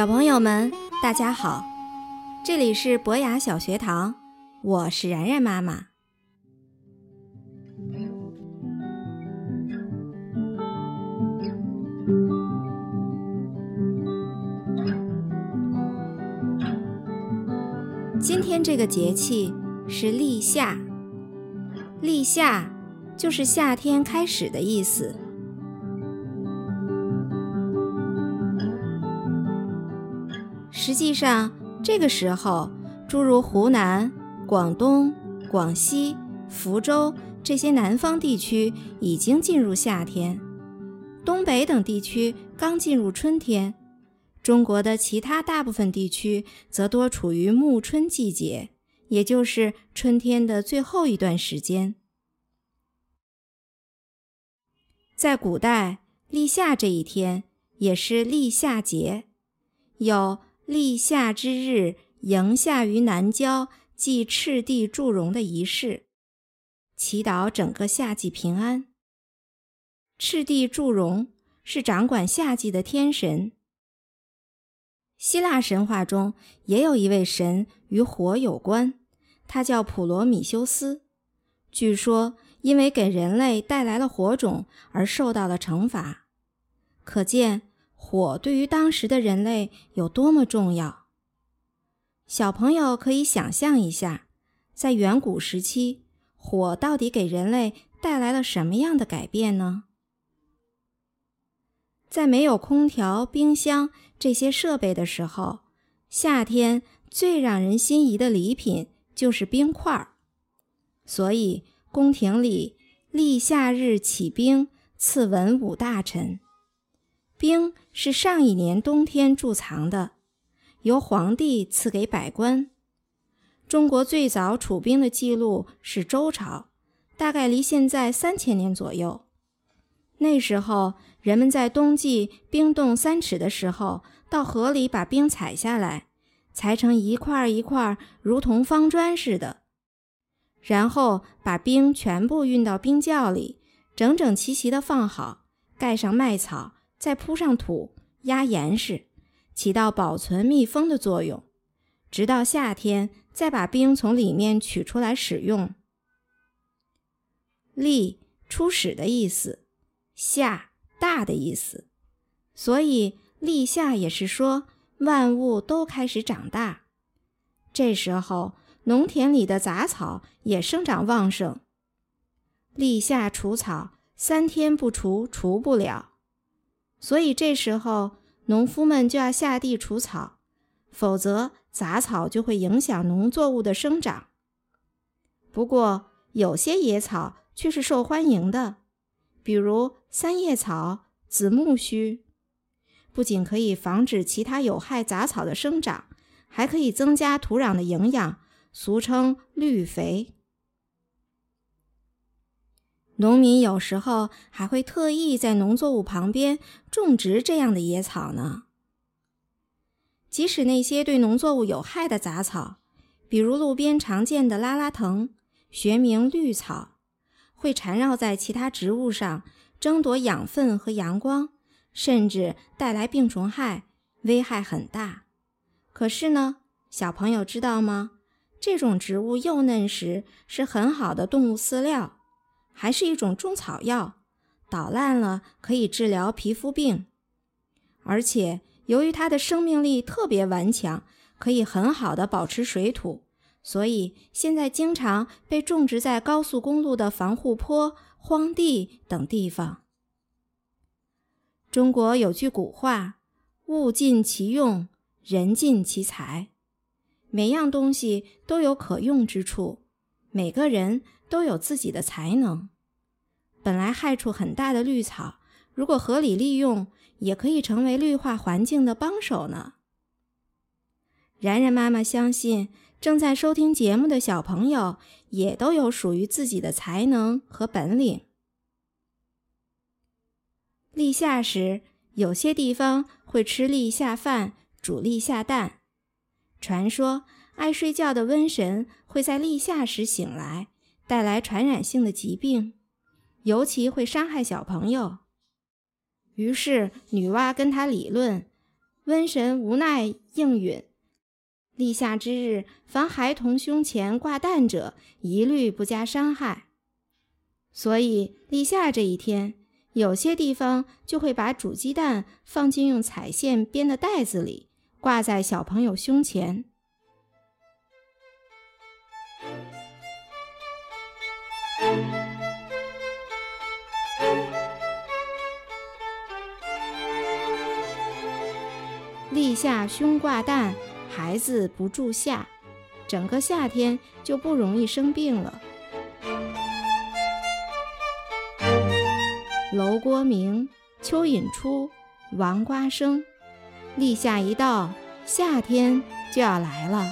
小朋友们，大家好，这里是博雅小学堂，我是然然妈妈。今天这个节气是立夏，立夏就是夏天开始的意思。实际上，这个时候，诸如湖南、广东、广西、福州这些南方地区已经进入夏天，东北等地区刚进入春天，中国的其他大部分地区则多处于暮春季节，也就是春天的最后一段时间。在古代，立夏这一天也是立夏节，有。立夏之日，迎夏于南郊，祭赤帝祝融的仪式，祈祷整个夏季平安。赤帝祝融是掌管夏季的天神。希腊神话中也有一位神与火有关，他叫普罗米修斯。据说因为给人类带来了火种而受到了惩罚，可见。火对于当时的人类有多么重要？小朋友可以想象一下，在远古时期，火到底给人类带来了什么样的改变呢？在没有空调、冰箱这些设备的时候，夏天最让人心仪的礼品就是冰块儿。所以，宫廷里立夏日起冰，赐文武大臣。冰是上一年冬天贮藏的，由皇帝赐给百官。中国最早储冰的记录是周朝，大概离现在三千年左右。那时候，人们在冬季冰冻三尺的时候，到河里把冰采下来，裁成一块一块，如同方砖似的，然后把冰全部运到冰窖里，整整齐齐地放好，盖上麦草。再铺上土，压严实，起到保存密封的作用。直到夏天，再把冰从里面取出来使用。立，初始的意思；夏，大的意思。所以立夏也是说万物都开始长大。这时候，农田里的杂草也生长旺盛。立夏除草，三天不除，除不了。所以这时候，农夫们就要下地除草，否则杂草就会影响农作物的生长。不过，有些野草却是受欢迎的，比如三叶草、紫苜蓿，不仅可以防止其他有害杂草的生长，还可以增加土壤的营养，俗称绿肥。农民有时候还会特意在农作物旁边种植这样的野草呢。即使那些对农作物有害的杂草，比如路边常见的拉拉藤（学名绿草），会缠绕在其他植物上，争夺养分和阳光，甚至带来病虫害，危害很大。可是呢，小朋友知道吗？这种植物幼嫩时是很好的动物饲料。还是一种中草药，捣烂了可以治疗皮肤病，而且由于它的生命力特别顽强，可以很好的保持水土，所以现在经常被种植在高速公路的防护坡、荒地等地方。中国有句古话：“物尽其用，人尽其才。”每样东西都有可用之处，每个人。都有自己的才能。本来害处很大的绿草，如果合理利用，也可以成为绿化环境的帮手呢。然然妈妈相信，正在收听节目的小朋友也都有属于自己的才能和本领。立夏时，有些地方会吃立夏饭、煮立夏蛋。传说，爱睡觉的瘟神会在立夏时醒来。带来传染性的疾病，尤其会伤害小朋友。于是女娲跟他理论，瘟神无奈应允：立夏之日，凡孩童胸前挂蛋者，一律不加伤害。所以立夏这一天，有些地方就会把煮鸡蛋放进用彩线编的袋子里，挂在小朋友胸前。立夏胸挂蛋，孩子不住夏，整个夏天就不容易生病了。楼郭明，蚯蚓出，王瓜生。立夏一到，夏天就要来了。